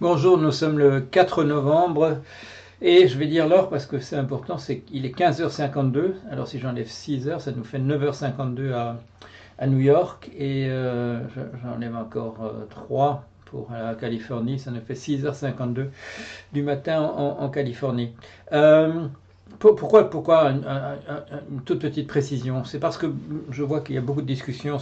Bonjour, nous sommes le 4 novembre et je vais dire l'heure parce que c'est important, c'est qu'il est 15h52. Alors si j'enlève 6 h ça nous fait 9h52 à, à New York et euh, j'enlève encore 3 euh, pour la Californie, ça nous fait 6h52 du matin en, Californie. Euh, pourquoi, pourquoi une, toute petite précision? C'est parce que je vois qu'il y a beaucoup de discussions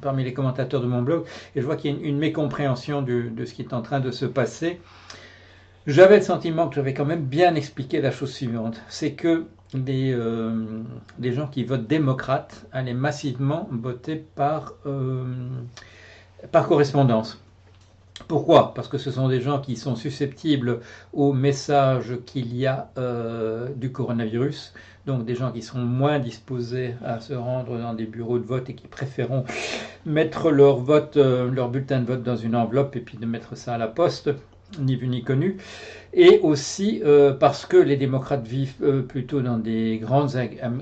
parmi les commentateurs de mon blog et je vois qu'il y a une, mécompréhension de ce qui est en train de se passer. J'avais le sentiment que j'avais quand même bien expliqué la chose suivante c'est que les, euh, gens qui votent démocrates allaient massivement voter par, euh, par correspondance. Pourquoi? Parce que ce sont des gens qui sont susceptibles au message qu'il y a euh, du coronavirus, donc des gens qui sont moins disposés à se rendre dans des bureaux de vote et qui préféreront mettre leur vote, euh, leur bulletin de vote dans une enveloppe et puis de mettre ça à la poste ni vu ni connu, et aussi euh, parce que les démocrates vivent euh, plutôt dans des grandes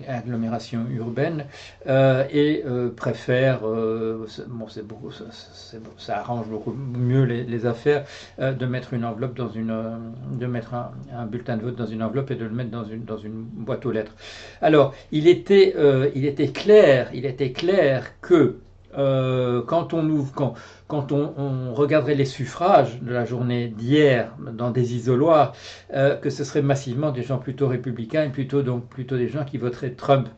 agglomérations urbaines euh, et préfèrent, bon, c'est beaucoup, ça, arrange beaucoup mieux les, affaires, de mettre une enveloppe dans une, de mettre un, bulletin de vote dans une enveloppe et de le mettre dans une, dans une boîte aux lettres. Alors, il était, il était clair, il était clair que euh, quand on ouvre, quand, quand on, regarderait les suffrages de la journée d'hier dans des isoloirs, euh, que ce serait massivement des gens plutôt républicains et plutôt donc plutôt des gens qui voteraient Trump.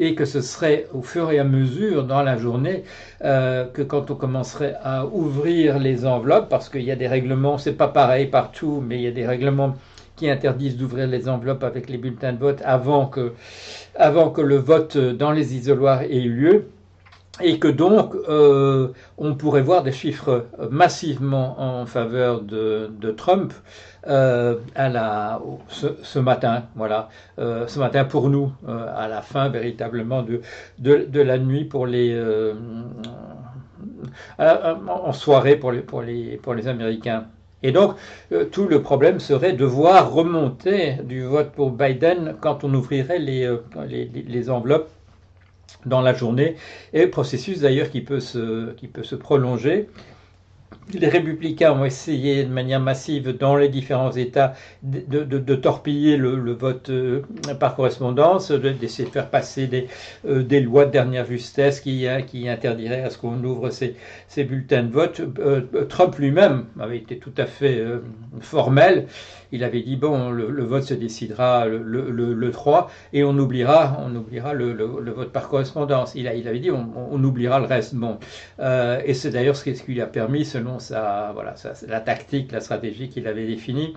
Et que ce serait au fur et à mesure dans la journée euh, que quand on commencerait à ouvrir les enveloppes, parce qu'il y a des règlements, c'est pas pareil partout, mais il y a des règlements qui interdisent d'ouvrir les enveloppes avec les bulletins de vote avant que, avant que le vote dans les isoloirs ait eu lieu et que donc euh, on pourrait voir des chiffres massivement en faveur de, Trump euh, à la, ce, matin, voilà, euh, ce matin pour nous, à la fin véritablement de, de, la nuit pour les en soirée pour les, pour les, pour les Américains. Et donc, tout le problème serait de voir remonter du vote pour Biden quand on ouvrirait les, les enveloppes dans la journée, et processus d'ailleurs qui, peut se, qui peut se prolonger. Les républicains ont essayé de manière massive dans les différents États de, torpiller le, vote euh, par correspondance, d'essayer de faire passer des, euh, lois de dernière justesse qui, euh, qui interdiraient à ce qu'on ouvre ces, bulletins de vote. Trump lui-même avait été tout à fait formel il avait dit bon, le, vote se décidera le, le, 3 et on oubliera, on oubliera le, vote par correspondance. Il, avait dit on, oubliera le reste. Bon, euh, et c'est d'ailleurs ce qui lui a permis, selon sa, voilà, la tactique, la stratégie qu'il avait définie,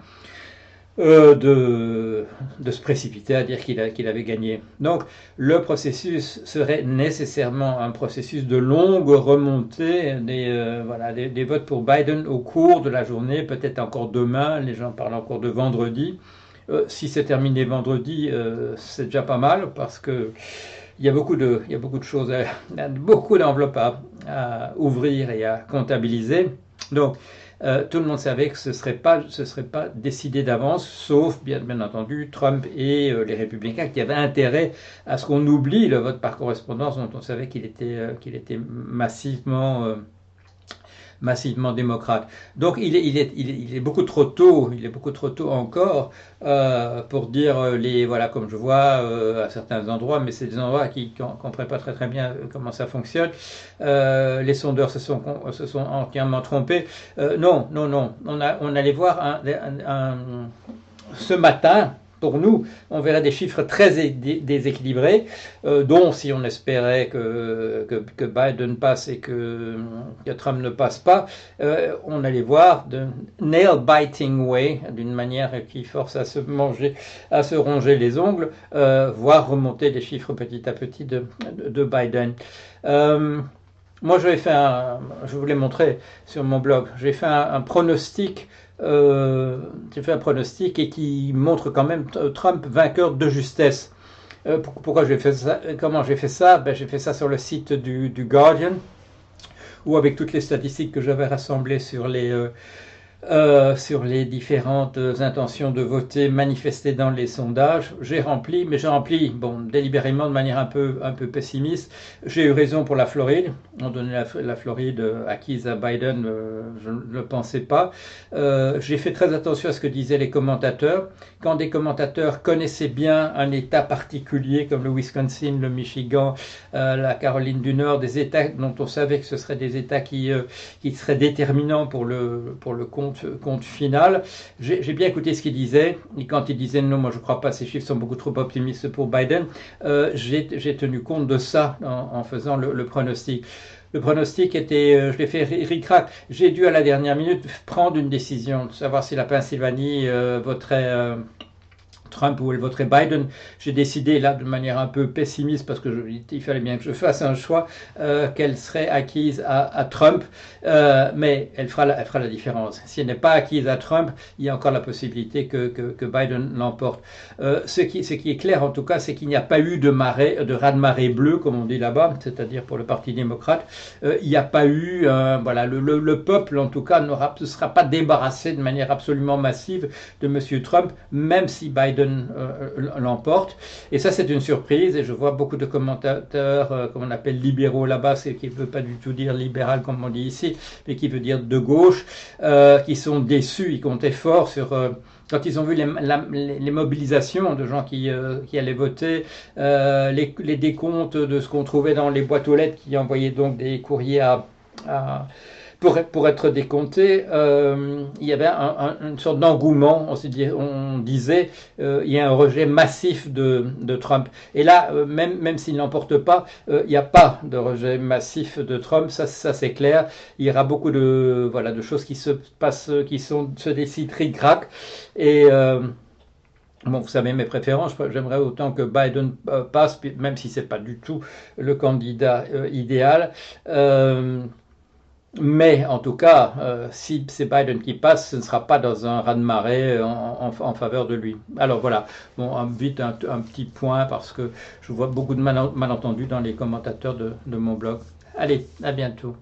euh, de, de, se précipiter à dire qu'il avait gagné. Donc le processus serait nécessairement un processus de longue remontée des, euh, voilà, des, votes pour Biden au cours de la journée, peut-être encore demain, les gens parlent encore de vendredi. Euh, si c'est terminé vendredi, c'est déjà pas mal parce que il y a beaucoup de, il y a beaucoup de choses, beaucoup d'enveloppes à, ouvrir et à comptabiliser. Donc, euh, tout le monde savait que ce ne serait, pas, serait pas décidé d'avance, sauf bien, entendu Trump et euh, les républicains qui avaient intérêt à ce qu'on oublie le vote par correspondance dont on savait qu'il était, euh, qu'il était massivement massivement démocrate. Donc il est, beaucoup trop tôt, il est beaucoup trop tôt encore euh, pour dire euh, les voilà comme je vois euh, à certains endroits, mais c'est des endroits qui ne comprennent pas très très bien comment ça fonctionne. les sondeurs se sont se entièrement trompés. non non non, on allait voir ce matin pour nous, on verrait des chiffres très déséquilibrés, euh, dont si on espérait que, que, Biden passe et que, Trump ne passe pas, euh, on allait voir de nail-biting way, d'une manière qui force à se manger, à se ronger les ongles, euh, voir remonter les chiffres petit à petit de, de, Biden. Moi, je fait un, je vous l'ai montré sur mon blog, j'ai fait un pronostic euh, j'ai fait un pronostic et qui montre quand même Trump vainqueur de justesse. Euh, pourquoi j'ai fait ça Comment j'ai fait ça? Ben, J'ai fait ça sur le site du, Guardian, où avec toutes les statistiques que j'avais rassemblées sur les, euh, euh, sur les différentes intentions de voter manifestées dans les sondages. J'ai rempli, mais j'ai rempli, bon, délibérément de manière un peu, un peu pessimiste. J'ai eu raison pour la Floride. On donnait la, Floride acquise à Biden, euh, je ne le pensais pas. Euh, j'ai fait très attention à ce que disaient les commentateurs. Quand des commentateurs connaissaient bien un État particulier comme le Wisconsin, le Michigan, la Caroline du Nord, des États dont on savait que ce seraient des États qui, qui seraient déterminants pour le, pour le compte compte, final. J'ai bien écouté ce qu'il disait, et quand il disait non, moi je ne crois pas, ces chiffres sont beaucoup trop optimistes pour Biden, euh, j'ai tenu compte de ça en, faisant le, pronostic. Le pronostic était, euh, je l'ai fait ric-rac. J'ai dû à la dernière minute prendre une décision, de savoir si la Pennsylvanie euh, voterait Trump ou elle voterait Biden. J'ai décidé là de manière un peu pessimiste parce que il fallait bien que je fasse un choix euh, qu'elle serait acquise à, Trump, euh, mais elle fera, la, elle fera la différence. Si elle n'est pas acquise à Trump, il y a encore la possibilité que, que, Biden l'emporte. Euh, ce, qui, ce qui est clair en tout cas, c'est qu'il n'y a pas eu de marée, de raz-de-marée bleu comme on dit là-bas, c'est-à-dire pour le Parti démocrate. il n'y a pas eu, voilà, le, le, peuple en tout cas ne sera pas débarrassé de manière absolument massive de M. Trump, même si Biden euh, l'emporte. Et ça, c'est une surprise. Et je vois beaucoup de commentateurs, euh, comme on appelle libéraux là-bas, c'est qui ne veut pas du tout dire libéral comme on dit ici, mais qui veut dire de gauche, euh, qui sont déçus. Ils comptaient fort sur quand ils ont vu les, mobilisations de gens qui, qui allaient voter, les, décomptes de ce qu'on trouvait dans les boîtes aux lettres qui envoyaient donc des courriers à pour, pour être décompté, euh, il y avait une sorte d'engouement. On, on, disait euh, il y a un rejet massif de, de Trump. Et là, euh, même, même s'il n'emporte pas, il n'y a pas de rejet massif de Trump. Ça, ça c'est clair. Il y aura beaucoup de voilà de choses qui se passent, qui sont se décident ric-rac. Et Bon, vous savez mes préférences, j'aimerais autant que Biden passe, même si c'est pas du tout le candidat idéal. Euh, mais en tout cas, euh, si c'est Biden qui passe, ce ne sera pas dans un raz-de-marée en, faveur de lui. Alors voilà, bon, vite un, petit point parce que je vois beaucoup de malentendus dans les commentateurs de mon blog. Allez, à bientôt.